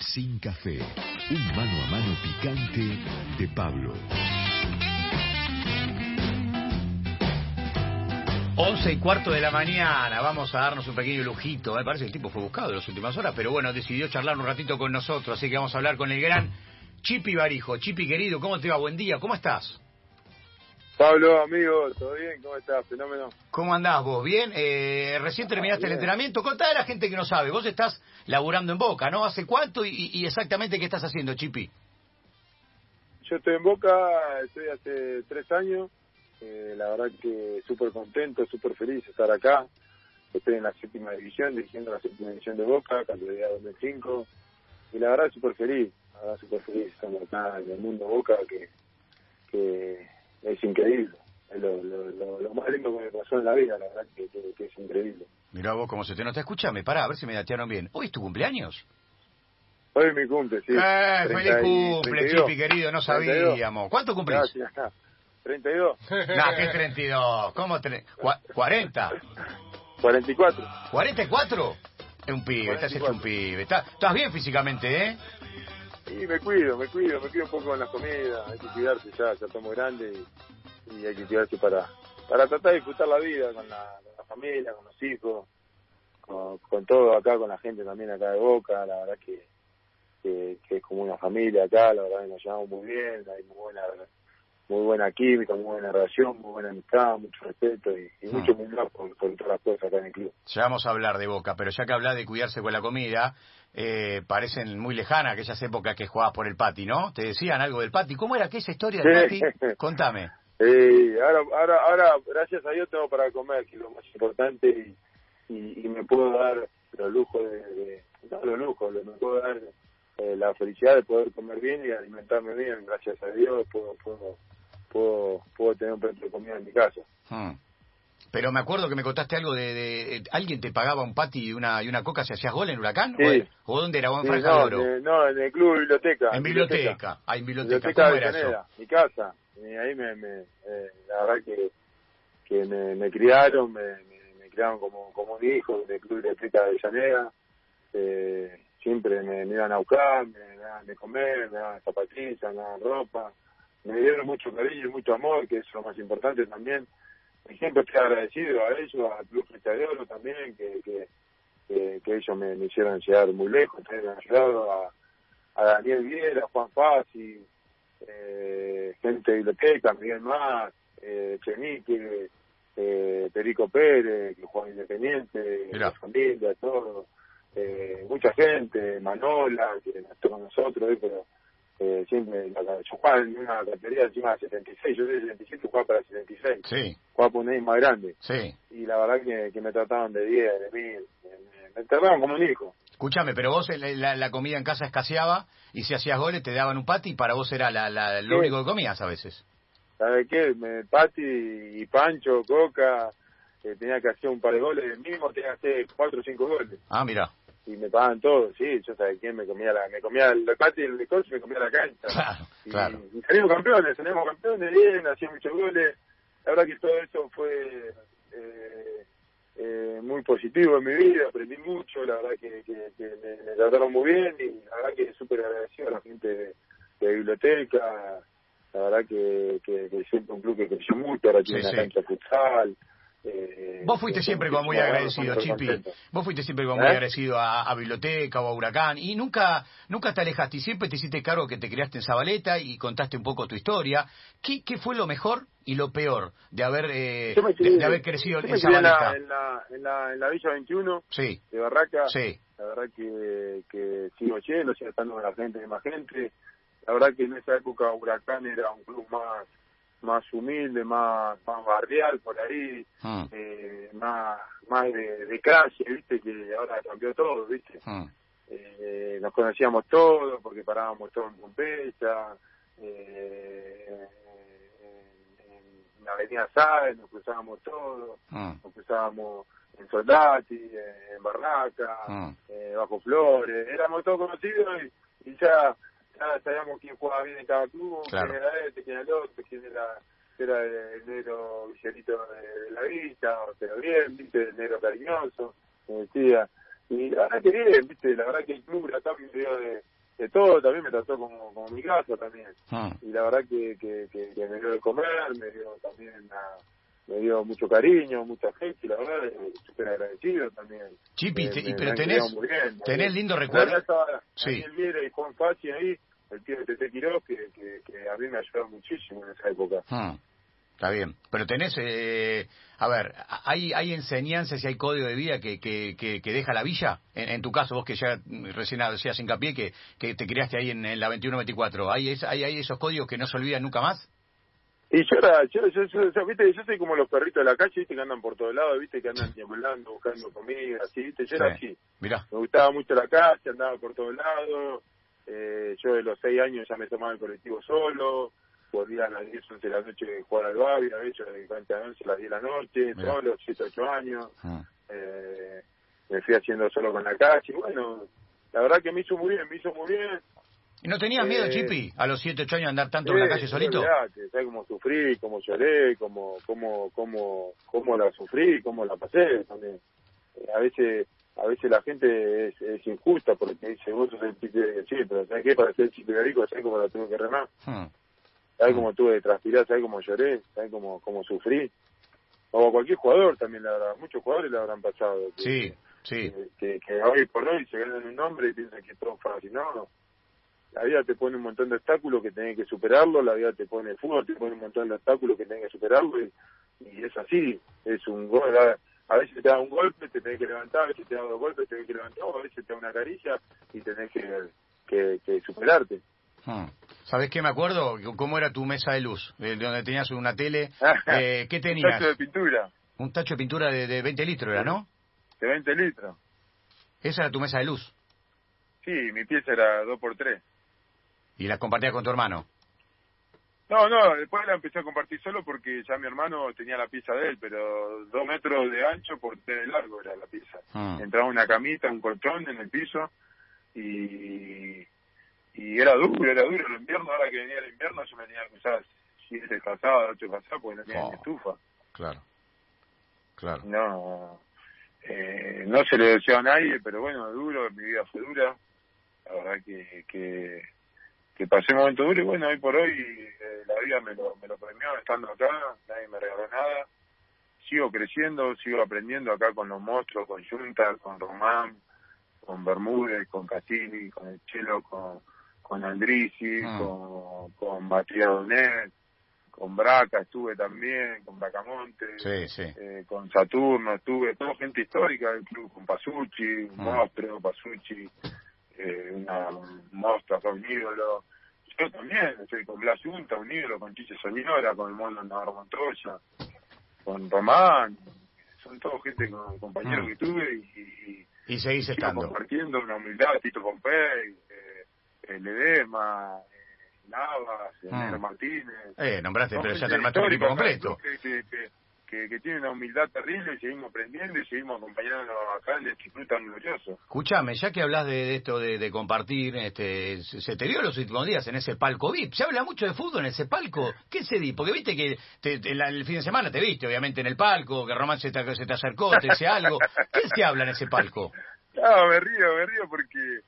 sin café. Un mano a mano picante de Pablo. 11 y cuarto de la mañana, vamos a darnos un pequeño lujito. Me parece que el tipo fue buscado en las últimas horas, pero bueno, decidió charlar un ratito con nosotros, así que vamos a hablar con el gran Chipi Barijo. Chipi querido, ¿cómo te va? Buen día, ¿cómo estás? Pablo, amigo, ¿todo bien? ¿Cómo estás? Fenómeno. ¿Cómo andás vos? ¿Bien? Eh, recién terminaste el entrenamiento. Contá a la gente que no sabe. Vos estás laburando en Boca, ¿no? ¿Hace cuánto y, y exactamente qué estás haciendo, Chipi? Yo estoy en Boca, estoy hace tres años. Eh, la verdad que súper contento, súper feliz de estar acá. Estoy en la séptima división, dirigiendo la séptima división de Boca, categoría 2005. Y la verdad súper feliz, la verdad súper feliz. Estamos acá en el mundo Boca que, que es increíble. Es lo, lo, lo, más lindo que me pasó en la vida, la verdad que, que, es increíble. Mirá vos cómo se te nota. Escúchame, pará, a ver si me datearon bien. ¿Hoy es tu cumpleaños? Hoy es mi cumple, sí. ¡Eh, feliz cumple, Chipi, querido! No sabíamos. ¿Cuánto cumplís? Gracias. 32. No, ¿qué 32? ¿Cómo? Tre... ¿40? 44. ¿44? Es un pibe, 44. estás hecho un pibe. Estás, estás bien físicamente, ¿eh? Sí, me cuido, me cuido, me cuido un poco con la comida. Hay que cuidarse ya, ya estamos grandes y, y hay que cuidarse para, para tratar de disfrutar la vida con la, con la familia, con los hijos, con, con, todo acá, con la gente también acá de Boca. La verdad que, que, que es como una familia acá, la verdad que nos llevamos muy bien, hay muy buena muy buena química, muy buena relación, muy buena amistad, mucho respeto y, y mucho humildad por, por, todas las cosas acá en el club. Ya vamos a hablar de Boca, pero ya que hablas de cuidarse con la comida, eh, parecen muy lejanas aquellas épocas que jugabas por el Pati, ¿no? ¿Te decían algo del Pati? ¿Cómo era aquella historia del Pati? Contame. Sí, ahora, ahora, ahora, gracias a Dios tengo para comer, que es lo más importante, y, y, y me puedo dar los lujos de, de no los lujos, me puedo dar eh, la felicidad de poder comer bien y alimentarme bien, gracias a Dios puedo, puedo puedo, puedo tener un plato de comida en mi casa. Hmm. Pero me acuerdo que me contaste algo de, de, alguien te pagaba un pati y una y una coca si hacías gol en Huracán sí. o, o dónde era o en sí, no, de, no, en el club biblioteca. En biblioteca, ah, en biblioteca. biblioteca ¿Cómo era eso? mi casa. Y ahí me, me eh, la verdad que que me, me criaron, me, me, me, criaron como como un hijo del club biblioteca de Llanera. Eh, siempre me, me iban a buscar, me, me daban de comer, me daban zapatillas, me daban ropa me dieron mucho cariño y mucho amor, que es lo más importante también. Y siempre estoy agradecido a ellos, al Club de Oro también, que, que, que, que ellos me, me, hicieron llegar muy lejos, me han ayudado a, a Daniel Viera, Juan Fassi, eh, gente de biblioteca, Miguel Más, eh, Chenique, eh, Perico Pérez, que juega Independiente, la familia, todo, eh, mucha gente, Manola, que estuvo con nosotros, pero eh, siempre yo jugaba en una categoría encima de 76, yo de 77 jugaba para 76, sí. jugaba por un más grande, sí. y la verdad que, que me trataban de 10, de 1000, me, me trataban como un hijo. Escúchame, pero vos la, la, comida en casa escaseaba y si hacías goles te daban un pati y para vos era la, la, lo sí. único que comías a veces. ¿Sabes qué? Me, pati y Pancho, Coca, eh, tenía que hacer un par de goles, mismo tenía que hacer 4 o 5 goles. Ah, mira y me pagaban todo, sí, yo sabía quién me comía la, me comía el patio y el y me comía la cancha. Claro, y, claro. y salimos campeones, salimos campeones bien, hacía muchos goles. La verdad que todo eso fue eh, eh, muy positivo en mi vida, aprendí mucho, la verdad que, que, que me, me, trataron muy bien y la verdad que súper agradecido a la gente de, de biblioteca, la verdad que, que, que siempre un club que creció mucho, ahora tiene sí, una sí. cancha futsal. Eh, Vos fuiste siempre como muy agradecido, Chipi. Vos fuiste siempre como muy ¿Eh? agradecido a, a, Biblioteca o a Huracán y nunca nunca te alejaste y siempre te hiciste cargo que te criaste en Zabaleta y contaste un poco tu historia. ¿Qué, qué fue lo mejor y lo peor de haber eh, crié, de, de, haber crecido en Zabaleta? En la, en, la, en la Villa 21 sí. de Barraca. Sí. La verdad que, que sigo yendo, sigo estando con la gente, de más gente. La verdad que en esa época Huracán era un club más más humilde, más, más barrial por ahí, mm. eh, más, más de, de clase, viste, que ahora cambió todo, viste. Mm. Eh, nos conocíamos todos porque parábamos todos en Pompeya, eh, en, en la Avenida Sáenz, nos cruzábamos todos, mm. nos cruzábamos en Soldati, en Barraca, eh, Bajo Flores, éramos todos conocidos y, y ya ya sabíamos quién jugaba bien en cada club, claro. quién era este, quién era el otro, quién era, era el negro Villarito de, de, la vista, pero bien, viste, el negro cariñoso, me decía. Y la verdad que bien, viste, la verdad que el club acá me dio de, de todo, también me trató como, como mi casa también. Ah. Y la verdad que, que, que, que me dio de comer, me dio también una- me dio mucho cariño, mucha gente, la verdad, eh, súper agradecido también. Chipi, Me- te- me- pero me tenés- bien, tenés lindo La recuerdo. estaba Sí. Daniel Viera y Juan Fassi ahí, el tío de Tete Quiroz, que, que, que a mí me ayudaron muchísimo en esa época. Ah, Está bien. Pero tenés, eh, a ver, ¿hay, hay enseñanzas y hay código de vida que, que, que, que deja la villa? En, en tu caso, vos que ya recién hacías hincapié, que, que te criaste ahí en, en la 21-24, ¿hay, es- hay, ¿hay esos códigos que no se olvidan nunca más? Y yo era, yo, yo, yo, yo, viste, yo soy como los perritos de la calle, viste, que andan por todos lados, viste, que andan deambulando, buscando comida, así, viste, yo era Sí. así. Mirá. Me gustaba mucho la calle, andaba por todos lados, eh, yo de los seis años ya me tomaba el colectivo solo, volvía a las 10, 11 de la noche a jugar al barrio, a veces de 20 a 11 a las 10 de la noche, Mirá. solo, 7, 8 años, Ah. eh, me fui haciendo solo con la calle, y bueno, la verdad que me hizo muy bien, me hizo muy bien, ¿Y no tenías miedo, Eh, Chipi, a los 7, 8 años andar tanto en la calle solito? ¿sabes cómo sufrí, cómo lloré, cómo, cómo, cómo, cómo la sufrí, cómo la pasé también? Eh, A veces, a veces la gente es, es injusta porque dice, vos sos el chico de sí, pero ¿sabes qué? Para ser el chico de rico, ¿sabes cómo la tuve que remar? Hmm. ¿Sabes cómo tuve que transpirar? ¿Sabes cómo lloré? ¿Sabes cómo, cómo sufrí? O cualquier jugador también, la verdad, muchos jugadores la habrán pasado. que- Sí, sí. que, que hoy por hoy se ganan un nombre y piensan que es todo fácil. No, la vida te pone un montón de obstáculos que tenés que superarlo, la vida te pone el fútbol, te pone un montón de obstáculos que tenés que superarlo y, y es así, es un gol. A, veces te da un golpe, te tenés que levantar, a veces te da dos golpes, te tenés que levantar, o a veces te da una caricia y tenés que, que, que superarte. Hmm. ¿Sabés qué me acuerdo? ¿Cómo era tu mesa de luz? De donde tenías una tele. Eh, ¿Qué Un tenías? tacho de pintura Un tacho de pintura de, de 20 litros, ¿era, no? de 20 litros. Esa era tu mesa de luz. Sí, mi pieza era 2 por 3 Y la compartías con tu hermano. No, no, después la empecé a compartir solo porque ya mi hermano tenía la pieza de él, pero dos metros de ancho por tres de largo era la pieza. Ah. Entraba una camita, un colchón en el piso y, y era duro, era duro el invierno. Ahora que venía el invierno yo me tenía que usar siete pasadas, ocho pasadas porque no tenía Oh. estufa. Claro. Claro. No, eh, no se lo deseo a nadie, pero bueno, duro, mi vida fue dura. La verdad que, que, que pasé un momento duro y bueno, hoy por hoy eh, la vida me lo, me lo premió estando acá, nadie me regaló nada. Sigo creciendo, sigo aprendiendo acá con los monstruos, con Junta, con Román, con Bermúdez, con Cassini, con el Chelo, con, con Andrisi, Ah. con, con Matías Donet, con Braca estuve también, con Bracamonte Sí, sí. eh, con Saturno, estuve, toda gente histórica del club, con Pasucci, Ah. monstruo, Pasucci, eh, una monstruo, un ídolo. Yo también, estoy con Blas Junta, un ídolo, con Chiche Soñora, con el Mono Navarro Montoya, con Román, son todos gente con compañeros que tuve y, y, Y seguís estando. compartiendo una humildad, Tito Pompey, eh, Ledesma, eh, Navas. Negro Martínez. Eh, nombraste, pero ya te armaste un equipo completo. Que, que, que, que, que tiene una humildad terrible y seguimos aprendiendo y seguimos acompañando acá en club tan glorioso. Escuchame, ya que hablas de, esto de, de compartir, este, se se te dio los últimos días en ese palco VIP. Se habla mucho de fútbol en ese palco. ¿Qué se di? Porque viste que te- te- la- el fin de semana te viste, obviamente, en el palco, que Román se te, se te acercó, te dice algo. ¿Qué se habla en ese palco? No, me río, me río porque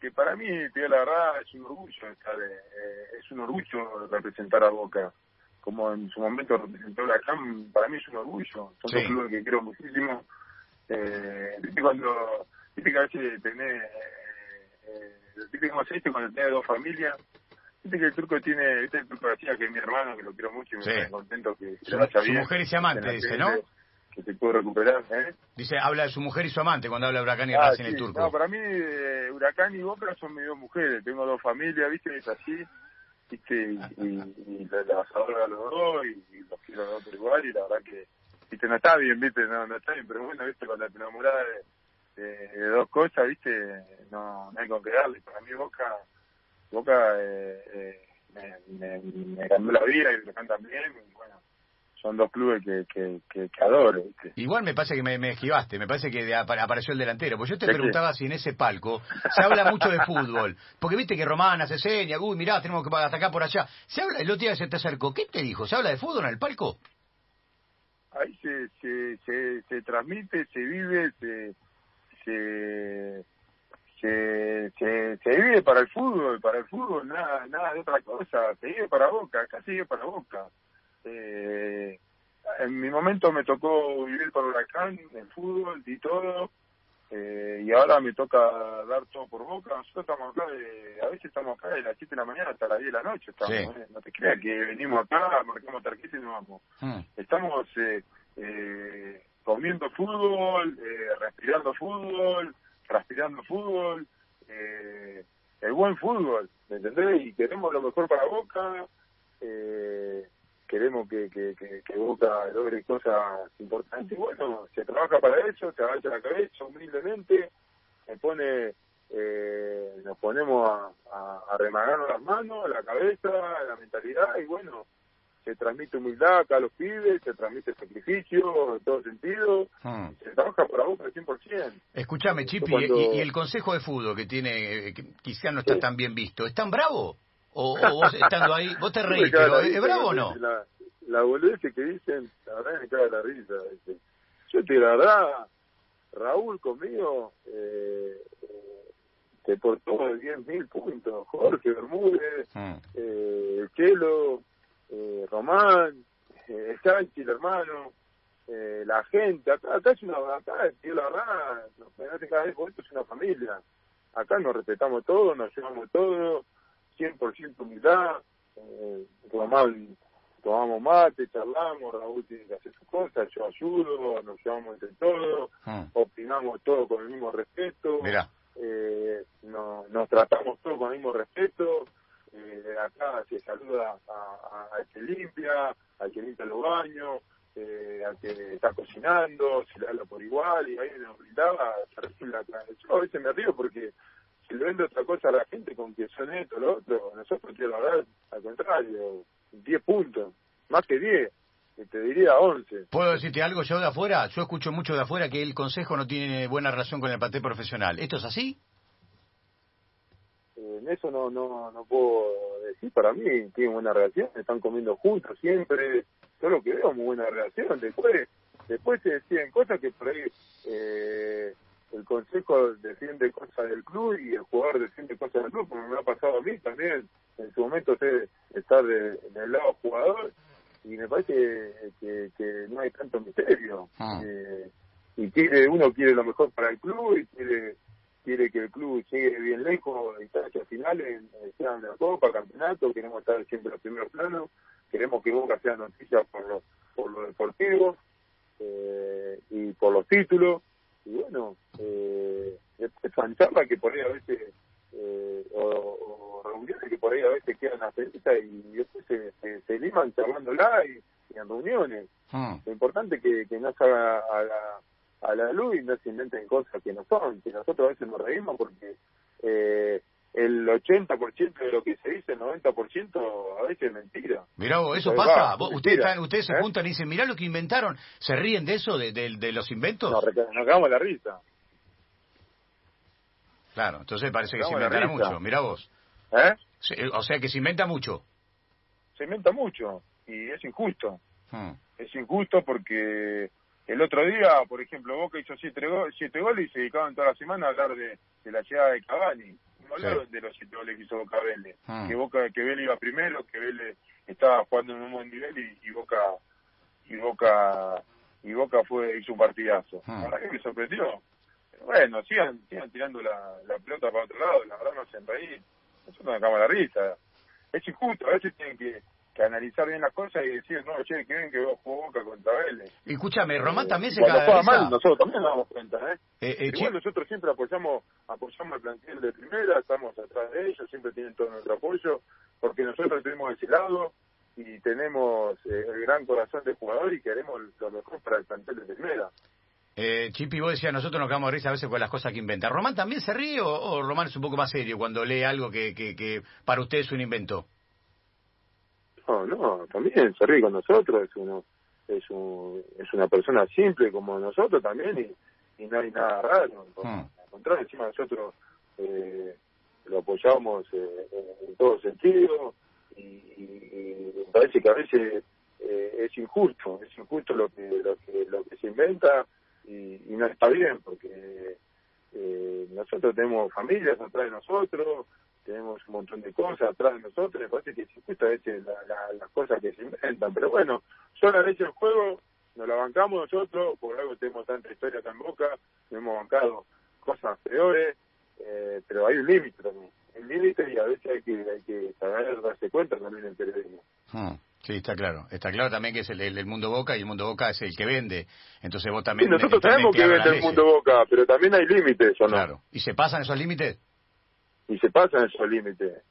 que para mí, te digo la verdad, es un orgullo estar, eh, es un orgullo representar a Boca. Como en su momento representó la CAM, para mí es un orgullo. Son Sí. dos clubes que quiero muchísimo. Eh, viste cuando, viste que a veces tenés, eh, eh, viste cómo se dice cuando tenés dos familias. Viste que el turco tiene, viste el turco decía que es mi hermano, que lo quiero mucho y me estoy contento que le vaya su mujer y su amante, dice, ¿no? Que se pudo recuperar, ¿eh? Dice, habla de su mujer y su amante cuando habla de Huracán y Ah, Racing el sí. turco. No, para mí eh, Huracán y Boca son mis dos mujeres. Tengo dos familias, ¿viste? Es así. ¿Viste? Y, y, y la- las adoro a los dos y, y los quiero los por igual. Y la verdad que, ¿viste? No está bien, ¿viste? No, no está bien. Pero bueno, ¿viste? Cuando te enamorás de, de, de dos cosas, ¿viste? No, no hay con qué darle. Para mí Boca, Boca eh, eh, me, me, me cambió la vida y Huracán también. Son dos clubes que, que, que, que adoro, ¿viste? Igual me parece que me, me esquivaste, me parece que apareció el delantero. Pues yo te preguntaba si en ese palco se habla mucho de fútbol. Porque viste que Román hace señas, uy, mirá, tenemos que atacar por allá. Se habla, el otro día se te acercó, ¿qué te dijo? ¿Se habla de fútbol en el palco? ahí se, se, se, se transmite, se vive, se, se, se, se, se vive para el fútbol, para el fútbol, nada, nada de otra cosa, se vive para Boca, acá se vive para Boca. Eh, en mi momento me tocó vivir para Huracán, el fútbol y todo, eh, y ahora me toca dar todo por Boca. Nosotros estamos acá, de, a veces estamos acá de las 7 de la mañana hasta las 10 de la noche. Estamos, Sí. eh, No te creas que venimos acá, marcamos tarjeta y nos vamos. Mm. Estamos eh, eh, comiendo fútbol, eh, respirando fútbol, transpirando fútbol, eh, el buen fútbol, ¿me entendés? Y queremos lo mejor para Boca, eh, queremos que, que, que, que Boca logre cosas importantes. Y bueno, se trabaja para eso, se agacha la cabeza humildemente, se pone, eh, nos ponemos a, a, las manos, la cabeza, la mentalidad y bueno, se transmite humildad acá a los pibes, se transmite sacrificio en todo sentido, Mm. se trabaja para Boca al 100%. Escúchame, Chipi, Cuando- y, y el consejo de fútbol que tiene, eh, que quizá no está Sí. tan bien visto, ¿es tan bravo? O, o vos estando ahí, vos te reís, pero ¿es bravo o no? La, la boludez que dicen, la verdad me caga la risa. ¿viste? Yo te la verdad, Raúl conmigo, eh, se portó de 10.000 puntos. Jorge Bermúdez, Mm. eh, Chelo, eh, Román, eh, Sánchez, el hermano, eh, la gente, acá, acá es una, acá, tío, la verdad, no, cada vez esto es una familia. Acá nos respetamos todos, nos llevamos todos, 100% humildad, eh, Román, tomamos mate, charlamos, Raúl tiene que hacer sus cosas, yo ayudo, nos llevamos entre todos, Mm. opinamos todos con el mismo respeto eh, no, nos tratamos todos con el mismo respeto. Eh, acá se saluda a, a- al que limpia, al que limpia los baños, eh, al que está cocinando, se le habla por igual y ahí nos brindaba. Yo a veces me río porque si le vende otra cosa a la gente con que son esto, lo otro, nosotros quiero hablar al contrario, 10 puntos, más que 10, y te diría 11. ¿Puedo decirte algo yo de afuera? Yo escucho mucho de afuera que el consejo no tiene buena relación con el paté profesional. ¿Esto es así? Eh, en eso no, no, no puedo decir, para mí tienen buena relación, están comiendo juntos siempre, yo lo que veo muy buena relación, después después se deciden cosas que por ahí eh, el consejo defiende cosas del club y el jugador defiende cosas del club, como me ha pasado a mí también, en su momento sé estar de- del lado jugador y me parece que, que no hay tanto misterio. Ah. Eh, y quiere uno quiere lo mejor para el club y quiere quiere que el club llegue bien lejos, instancias finales, sean la Copa, Campeonato, queremos estar siempre en los primeros planos, queremos que Boca sea noticia por lo, por lo deportivo eh, y por los títulos, y bueno, eh, después son charlas que por ahí a veces, eh, o, o reuniones que por ahí a veces quedan atentas y después se, se, se liman charlándola y, y en reuniones. Mm. Lo importante es que, que no salga a la, a la luz y no se inventen cosas que no son, que nosotros a veces nos reímos porque eh, el 80% de lo que se dice, el 90% a veces es mentira. Mirá vos, eso pasa. va, Vos- ustedes, están- ustedes se ¿Eh? juntan y dicen, mirá lo que inventaron. ¿Se ríen de eso, de, de- de los inventos? Nos, cagamos la risa. Claro, entonces parece que se risa. mucho. Mirá vos. ¿Eh? Se- o sea que se inventa mucho. Se inventa mucho y es injusto. Mm. Es injusto porque el otro día, por ejemplo, Boca hizo siete, go- siete goles y se dedicaban toda la semana a hablar de, de la llegada de Cavani. No hablaron de los siete goles que hizo Boca Vélez. Ah. Que Boca, que Vélez iba primero, que Vélez estaba jugando en un buen nivel y, y Boca y Boca y Boca fue hizo un partidazo. Ah. La verdad que me sorprendió. Bueno, sigan, sigan tirando la, la pelota para otro lado, la verdad no hacen reír. Nosotros nos acabamos la risa. Es injusto, a veces tienen que, que analizar bien las cosas y decir, no, che, que ven que vos jugó Boca contra Vélez. Escúchame, Román Eh, también se cuando juega mal, nosotros también nos damos cuenta, ¿eh? Eh, eh, Igual nosotros siempre apoyamos apoyamos al plantel de primera, estamos atrás de ellos, siempre tienen todo nuestro apoyo, porque nosotros tenemos ese lado y tenemos eh, el gran corazón de jugador y queremos lo mejor para el plantel de primera. eh, Chipi, vos decías, nosotros nos cagamos de risa a veces con las cosas que inventa. ¿Román también se ríe o, o Román es un poco más serio cuando lee algo que, que, que para usted es un invento? No, no, también se ríe con nosotros, es uno es un, es una persona simple como nosotros también y, y no hay nada raro. Hmm. Al contrario, encima nosotros eh, lo apoyamos eh, en, en todo sentido y, y- y parece que a veces eh, es injusto, es injusto lo que lo que lo que se inventa y, y no está bien porque eh, nosotros tenemos familias atrás de nosotros, tenemos un montón de cosas atrás de nosotros, me parece que justo a veces las cosas que se inventan, pero bueno, son a veces el juego, nos la bancamos nosotros, por algo tenemos tanta historia tan boca, hemos bancado cosas peores, eh, pero hay un límite también, un límite y a veces hay que, hay que saber darse cuenta también en el periodismo. Hmm. Sí, está claro. Está claro también que es el, mundo Boca y el mundo Boca es el que vende. Entonces vos también... nosotros sabemos que vende el mundo Boca, pero también hay límites, ¿o no? Claro. ¿Y se pasan esos límites? Y se pasan esos límites.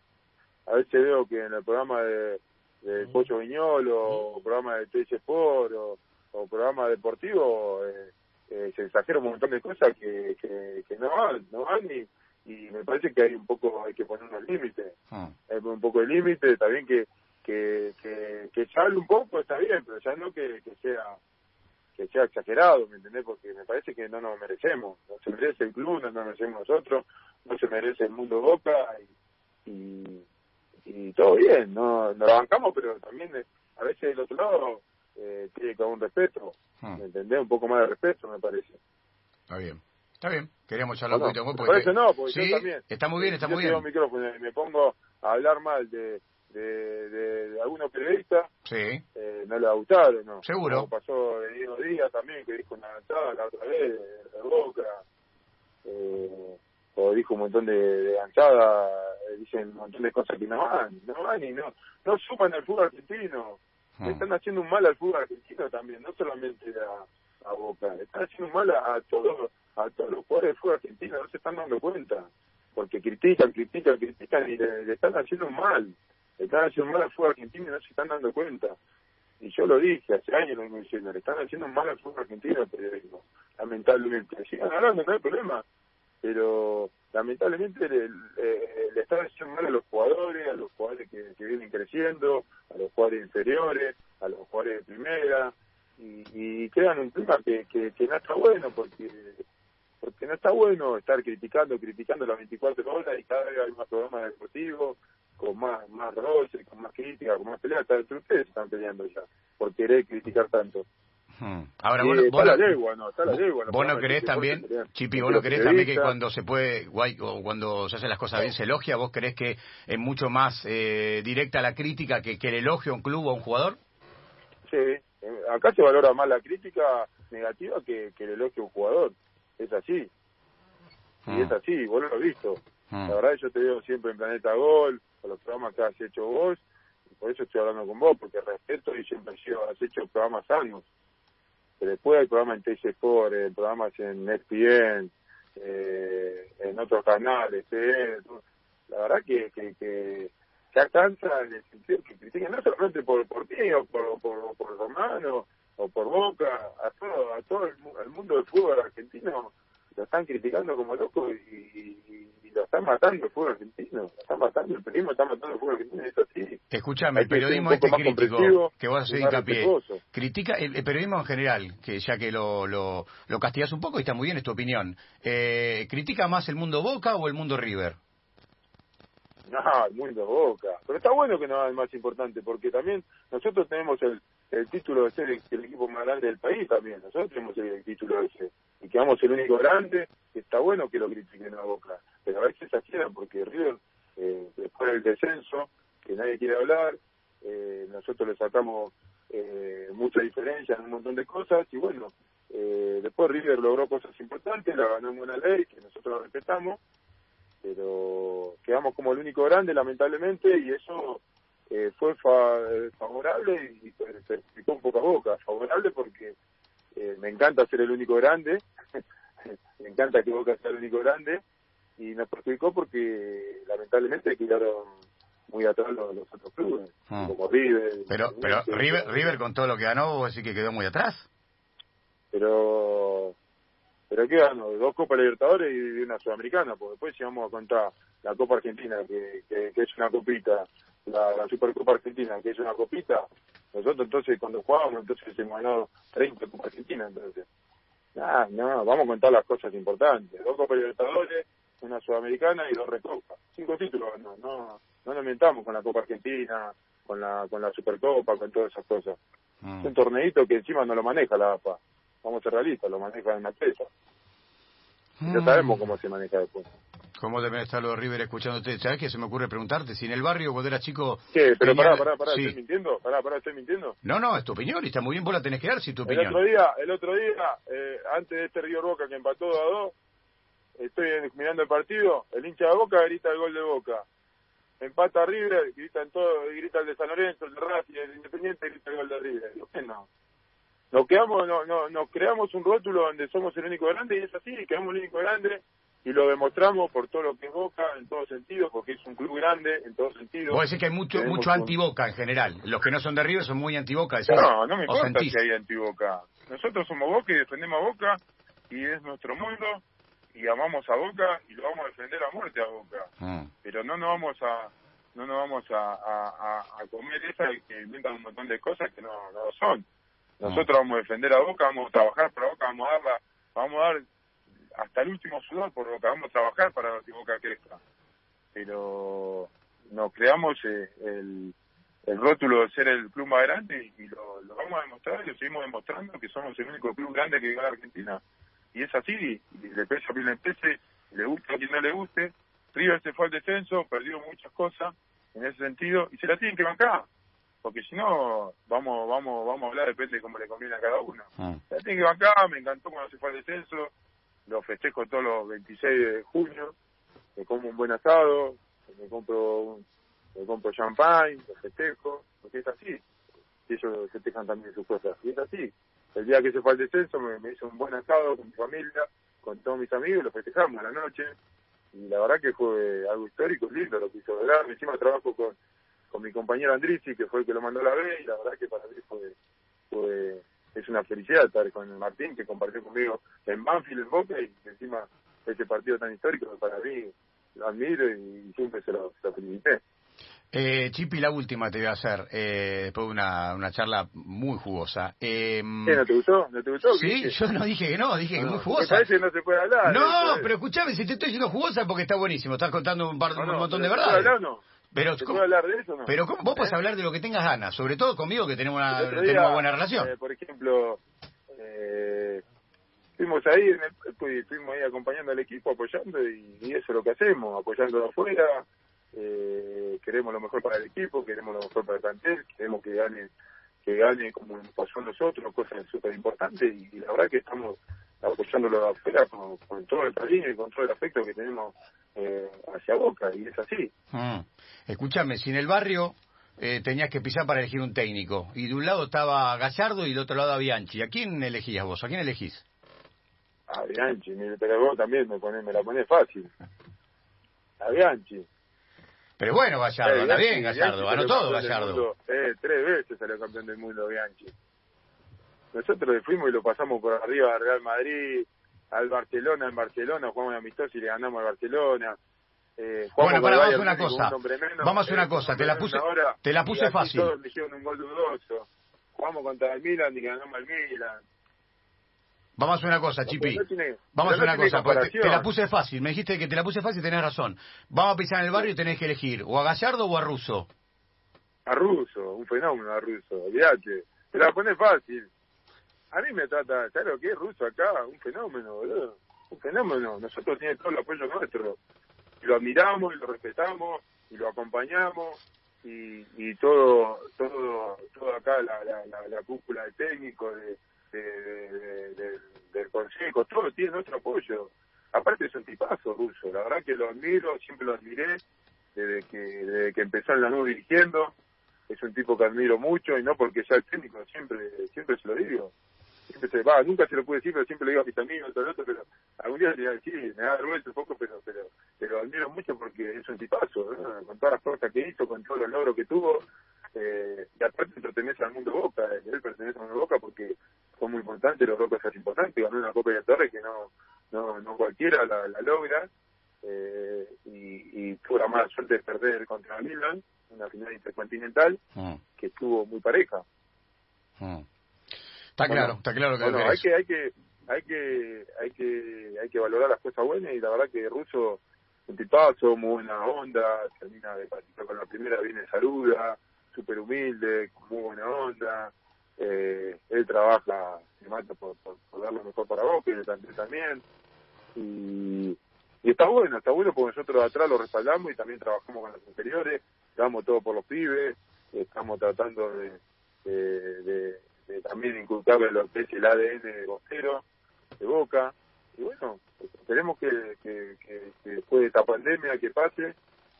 A veces veo que en el programa de, de Pollo Viñolo, o programa de TC Sport, o, o programa deportivo, eh, eh, se exagera un montón de cosas que, que, no van, no van y, y me parece que hay un poco, hay que poner unos límites. Ah. Hay un poco de límite, también que que, que, que se hable un poco está bien, pero ya no que, que sea que sea exagerado, ¿me entendés? Porque me parece que no nos merecemos, no se merece el club, no nos merecemos nosotros, no se merece el mundo Boca y, y, todo bien, no nos la bancamos, pero también eh, a veces del otro lado eh, tiene que haber un respeto, hmm. ¿me entendés? Un poco más de respeto, me parece. Está bien. Está bien, queríamos charlar un poquito con vos. Porque... no, porque ¿Sí? yo también. Está muy bien, está muy bien. micrófono y me pongo a hablar mal de, de, de, algunos periodistas, sí. eh, no le ha gustado, ¿no? Seguro. pasó de Diego Díaz también, que dijo una avanzada la otra vez, de Boca, eh, o dijo un montón de, de eh, dicen un montón de cosas que no van, no van y no, no suman al fútbol argentino. Hmm. están haciendo un mal al fútbol argentino también, no solamente a, a Boca, están haciendo un mal a, a todos a todos los jugadores del fútbol argentino, no se están dando cuenta, porque critican, critican, critican y le están haciendo mal están haciendo mal al fútbol argentino y no se están dando cuenta. Y yo lo dije, hace años lo vengo diciendo, le están haciendo mal al fútbol argentino periodismo, lamentablemente. Sigan hablando, no hay problema, pero lamentablemente le, le, están haciendo mal a los jugadores, a los jugadores que, que, vienen creciendo, a los jugadores inferiores, a los jugadores de primera, y, y crean un clima que, que, que no está bueno, porque porque no está bueno estar criticando, criticando las 24 horas y cada vez hay más programas deportivos, con más, más roce, con más crítica, con más pelea, ustedes están peleando ya, por querer criticar tanto. Hmm. Ahora, vos, vos, la legua, no, está la legua, vos no querés también, Chipi, vos no querés también que cuando se puede, guay, o cuando se hacen las cosas bien se elogia, vos crees que es mucho más eh, directa la crítica que, que el elogio a un club o a un jugador? Sí, eh, acá se valora más la crítica negativa que, que el elogio a un jugador, es así. Y hmm. es así, vos lo has visto. Hmm. La verdad yo te veo siempre en Planeta Gol, con los programas que has hecho vos, y por eso estoy hablando con vos, porque respeto y siempre has hecho programas sanos. Pero después hay programas en TC Sport, eh, programas en ESPN, eh, en otros canales, eh, la verdad que, que, que, que en el sentido que critican no solamente por, por mí o por, por, por Romano o por Boca, a todo, a todo el, mundo del fútbol argentino lo están criticando como loco y, lo están matando el fútbol argentino, lo están matando, el periodismo está matando el fútbol argentino, eso sí. Escúchame, el periodismo este crítico, que vos haces hincapié, critica el, periodismo en general, que ya que lo, lo, lo castigas un poco y está muy bien, es tu opinión, eh, ¿critica más el mundo Boca o el mundo River? No, el mundo Boca. Pero está bueno que no es más importante, porque también nosotros tenemos el, el título de ser el, equipo más grande del país también. Nosotros tenemos el, título de ser. Y que vamos el único grande, está bueno que lo critiquen a Boca. Pero a veces exageran, porque River, eh, después del descenso, que nadie quiere hablar, eh, nosotros le sacamos eh, mucha diferencia en un montón de cosas, y bueno, eh, después River logró cosas importantes, la ganó en buena ley, que nosotros la respetamos, pero quedamos como el único grande lamentablemente y eso eh, fue eh, favorable y se explicó un poco a boca favorable porque eh, me encanta ser el único grande me encanta que Boca sea el único grande y nos perjudicó porque lamentablemente quedaron muy atrás los, otros clubes ah. como River pero pero River, River con todo lo que ganó vos decís que quedó muy atrás pero pero ¿qué ganó? Dos Copas Libertadores y una Sudamericana, porque después si vamos a contar la Copa Argentina, que, que, es una copita, la, Supercopa Argentina, que es una copita, nosotros entonces cuando jugábamos, entonces hemos ganado 30 Copas Argentinas, entonces. Ah, no, vamos a contar las cosas importantes. Dos Copas Libertadores, una Sudamericana y dos Recopas. Cinco títulos, no, no, no nos mentamos con la Copa Argentina, con la, con la Supercopa, con todas esas cosas. Mm. Es un torneito que encima no lo maneja la APA vamos a ser realistas, lo maneja en la empresa. Ya Mm. sabemos cómo se maneja después. ¿Cómo deben estar los River escuchándote? ¿Sabes qué se me ocurre preguntarte? Si en el barrio cuando eras chico... ¿Qué? Pero venía- pará, pará, pará, Sí. ¿estoy mintiendo? Pará, pará, ¿estoy mintiendo? No, no, es tu opinión y está muy bien, vos la tenés que dar si tu El opinión. otro día, el otro día, eh, antes de este Río Boca que empató 2 a 2, estoy mirando el partido, el hincha de Boca grita el gol de Boca. Empata River, gritan todo, grita el de San Lorenzo, el de Racing, el de Independiente, grita el gol de River. Digo, Bueno, nos quedamos, no, no, nos creamos un rótulo donde somos el único grande y es así, quedamos el único grande y lo demostramos por todo lo que es Boca en todos sentidos, porque es un club grande en todos sentidos. Vos decís que hay mucho, Tenemos mucho anti-boca en general. Los que no son de River son muy anti-boca. No, no me ¿O importa sentís? si hay anti-Boca. Nosotros somos Boca y defendemos a Boca y es nuestro mundo y amamos a Boca y lo vamos a defender a muerte a Boca. Mm. Pero no nos vamos a no nos vamos a, a, a- a comer esa que inventan un montón de cosas que no, no son. Nosotros vamos a defender a Boca, vamos a trabajar para Boca, vamos a darla, vamos a dar hasta el último sudor por Boca, vamos a trabajar para que Boca crezca. Pero nos creamos eh, el, el rótulo de ser el club más grande y, y lo, lo vamos a demostrar y lo seguimos demostrando que somos el único club grande que gana Argentina. Y es así, y le pese a quien le pese, le guste a quien no le guste. River se fue al descenso, perdió muchas cosas en ese sentido y se la tienen que bancar. Porque si no, vamos vamos vamos a hablar, depende de cómo le conviene a cada uno. Se la tienen que bancar, me encantó cuando se fue al descenso, lo festejo todos los 26 de junio, me como un buen asado, me compro me compro champagne, lo festejo, porque es así. Y ellos festejan también sus cosas, y es así. El día que se fue al descenso me, me hizo un buen asado con mi familia, con todos mis amigos, lo festejamos a la noche, y la verdad que fue algo histórico, lindo lo que hizo lograr. Encima trabajo con, con mi compañero Andrisi, que fue el que lo mandó a la B, y la verdad que para mí fue, fue es una felicidad estar con Martín, que compartió conmigo en Banfield, en Boca, y encima ese partido tan histórico para mí lo admiro y siempre se lo, se lo felicité. Eh, Chipi, la última te voy a hacer, eh, después de una, una charla muy jugosa. Eh, ¿Qué, ¿No te gustó? ¿No te gustó? sí, yo no dije que no, dije que muy jugosa. parece que no se puede hablar. No, pero escúchame, si te estoy diciendo jugosa porque está buenísimo, estás contando un, par, No, un montón de pero ¿se puede verdades. Pero, ¿Se ¿cómo- puede hablar de eso o no? pero ¿cómo? vos podés ¿Eh? hablar de lo que tengas ganas, sobre todo conmigo que tenemos una, día, tenemos buena relación. eh, por ejemplo, eh, fuimos ahí, en el- fui- fuimos ahí acompañando al equipo, apoyando, y, y eso es lo que hacemos, apoyando de afuera. Eh, queremos lo mejor para el equipo, queremos lo mejor para el plantel, queremos que gane que gane como pasó a nosotros, cosas súper importantes, y, y la verdad que estamos apoyándolo de afuera con, con todo el cariño y con todo el afecto que tenemos eh, hacia Boca, y es así. Mm. Escúchame, si en el barrio eh, tenías que pisar para elegir un técnico, y de un lado estaba Gallardo y del otro lado a Bianchi, ¿a quién elegías vos? ¿A quién elegís? A Bianchi, mi- pero vos también me, pone, me la pones fácil. A Bianchi. Pero bueno, Gallardo, Eh, anda bien Gallardo, ganó todo Gallardo. mundo. Eh, tres veces salió campeón del mundo Bianchi. Nosotros fuimos y lo pasamos por arriba al Real Madrid, al Barcelona, en Barcelona, jugamos en amistoso y le ganamos al Barcelona. Eh, Bueno, para, vamos a una cosa. menos, Vamos a hacer eh, una cosa, te la puse- hora, te la puse fácil. Todos le hicieron un gol dudoso. Jugamos contra el Milan y ganamos al Milan. Vamos a hacer una cosa, Chipi. no tiene- Vamos a hacer no una cosa, porque te, comparación. te la puse fácil. Me dijiste que te la puse fácil y tenés razón. Vamos a pisar en el barrio y tenés que elegir o a Gallardo o a Russo. a Russo, un fenómeno a Russo, olvídate. Te la pones fácil. A mí me trata, ¿sabes lo que es Russo acá? Un fenómeno, boludo. Un fenómeno. Nosotros tiene todo el apoyo nuestro. Y lo admiramos y lo respetamos y lo acompañamos y, y todo todo todo acá, la, la, la, la cúpula de técnico, de, de- de- de- del consejo, todo tiene nuestro apoyo. Aparte es un tipazo Russo, la verdad que lo admiro, siempre lo admiré desde que, desde que empezó en la nube dirigiendo es un tipo que admiro mucho y no porque sea el técnico, siempre siempre se lo digo. Siempre se va, nunca se lo pude decir, pero siempre le digo a mis amigos, todo lo otro, pero algún día le decir, me da vergüenza un poco, pero pero pero admiro mucho porque es un tipazo, ¿no? con todas las cosas que hizo, con todos los logros que tuvo, eh, y aparte pertenece al mundo Boca, eh, él pertenece al mundo Boca porque fue muy importante, logró cosas importantes, ganó una Copa de Torres que no, no, no cualquiera la, la logra, eh, y, y tuvo la mala suerte de perder contra Milan, una final intercontinental, Mm, que estuvo muy pareja. mm. Está Bueno, claro, está claro que Bueno, hay que, hay que, hay que, hay que, hay que valorar las cosas buenas y la verdad que Russo un tipazo, muy buena onda, termina de participar con la primera, viene saluda, súper humilde, muy buena onda, eh, él trabaja, se mata por, por, por dar lo mejor para vos, que también, también. y, y está bueno, está bueno porque nosotros atrás lo respaldamos y también trabajamos con los inferiores, damos todo por los pibes, estamos tratando de, de, de, también inculcarle lo que es el ADN de Bostero, de Boca, y bueno, esperemos que, que, que, después de esta pandemia que pase,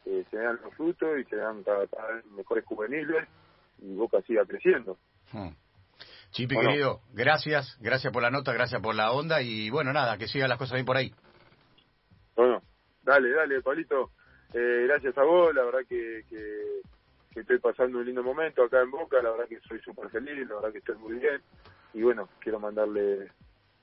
eh, se vean los frutos y se vean cada, vez mejores juveniles y Boca siga creciendo. Hmm. Chipi, querido, gracias, gracias por la nota, gracias por la onda y bueno, nada, que sigan las cosas bien por ahí. Bueno, dale, dale, Pablito. Eh, gracias a vos, la verdad que, que, estoy pasando un lindo momento acá en Boca, la verdad que soy súper feliz, la verdad que estoy muy bien. Y bueno, quiero mandarle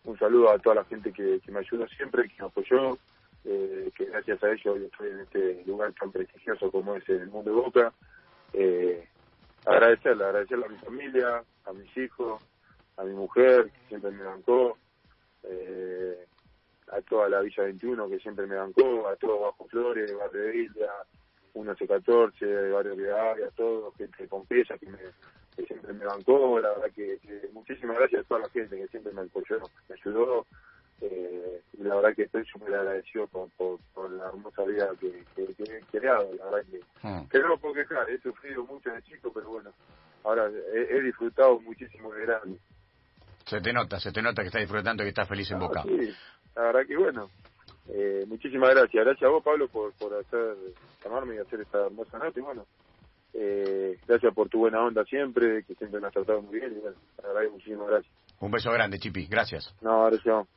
un saludo a toda la gente que, me ayudó siempre, que me apoyó, eh, que gracias a ellos estoy en este lugar tan prestigioso como es el mundo de Boca. Eh, agradecerle, agradecerle a mi familia, a mis hijos, a mi mujer, que siempre me bancó, eh, a toda la Villa 21, que siempre me bancó, a todos Bajo Flores, Barrio de Villa, 1114, Barrio de a todos, gente de Pompeya, que, me, que siempre me bancó, la verdad que, muchísimas gracias a toda la gente que siempre me apoyó, me ayudó, eh, y la verdad que estoy súper agradecido por, por, la hermosa vida que, he creado, la verdad que, hmm. que no lo puedo quejar, he sufrido mucho de chico, pero bueno, ahora he, disfrutado muchísimo de grande. Se te nota, se te nota que estás disfrutando y que estás feliz en ah, Boca. Sí, la verdad que bueno, eh, muchísimas gracias. Gracias a vos, Pablo, por, por hacer, llamarme y hacer esta hermosa nota. Y bueno, eh, gracias por tu buena onda siempre, que siempre me has tratado muy bien. Y bueno, muchísimas gracias. Un beso grande, Chipi. Gracias. No, gracias.